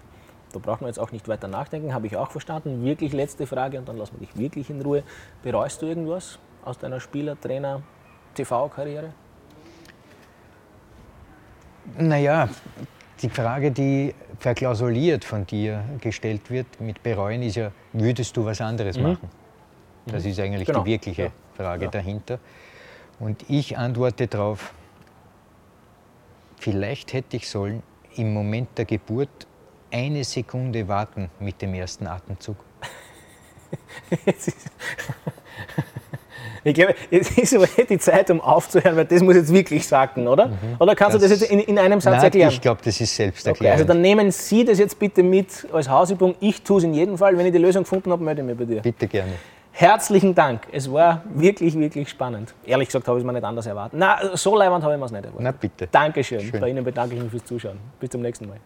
Speaker 1: Da braucht man jetzt auch nicht weiter nachdenken, habe ich auch verstanden. Wirklich letzte Frage und dann lassen wir dich wirklich in Ruhe. Bereust du irgendwas aus deiner Spieler-, Trainer-, TV-Karriere?
Speaker 2: Naja, die Frage, die verklausuliert von dir gestellt wird mit bereuen, ist ja, würdest du was anderes mhm. machen? Das mhm. ist eigentlich genau. die wirkliche ja. Frage ja. dahinter. Und ich antworte darauf, vielleicht hätte ich sollen im Moment der Geburt eine Sekunde warten mit dem ersten Atemzug.
Speaker 1: ich glaube, es ist aber die Zeit, um aufzuhören, weil das muss jetzt wirklich sagen, oder? Mhm. Oder kannst du das jetzt in, in einem Satz nein, erklären?
Speaker 2: Ich glaube, das ist selbst erklärt. Okay,
Speaker 1: also dann nehmen Sie das jetzt bitte mit als Hausübung. Ich tue es in jedem Fall. Wenn ich die Lösung gefunden habe, melde ich mich bei dir.
Speaker 2: Bitte gerne.
Speaker 1: Herzlichen Dank. Es war wirklich, wirklich spannend. Ehrlich gesagt habe ich es mir nicht anders erwartet. Na, so leibend habe ich mir es nicht erwartet.
Speaker 2: Na bitte.
Speaker 1: Dankeschön. Schön. Bei Ihnen bedanke ich mich fürs Zuschauen. Bis zum nächsten Mal.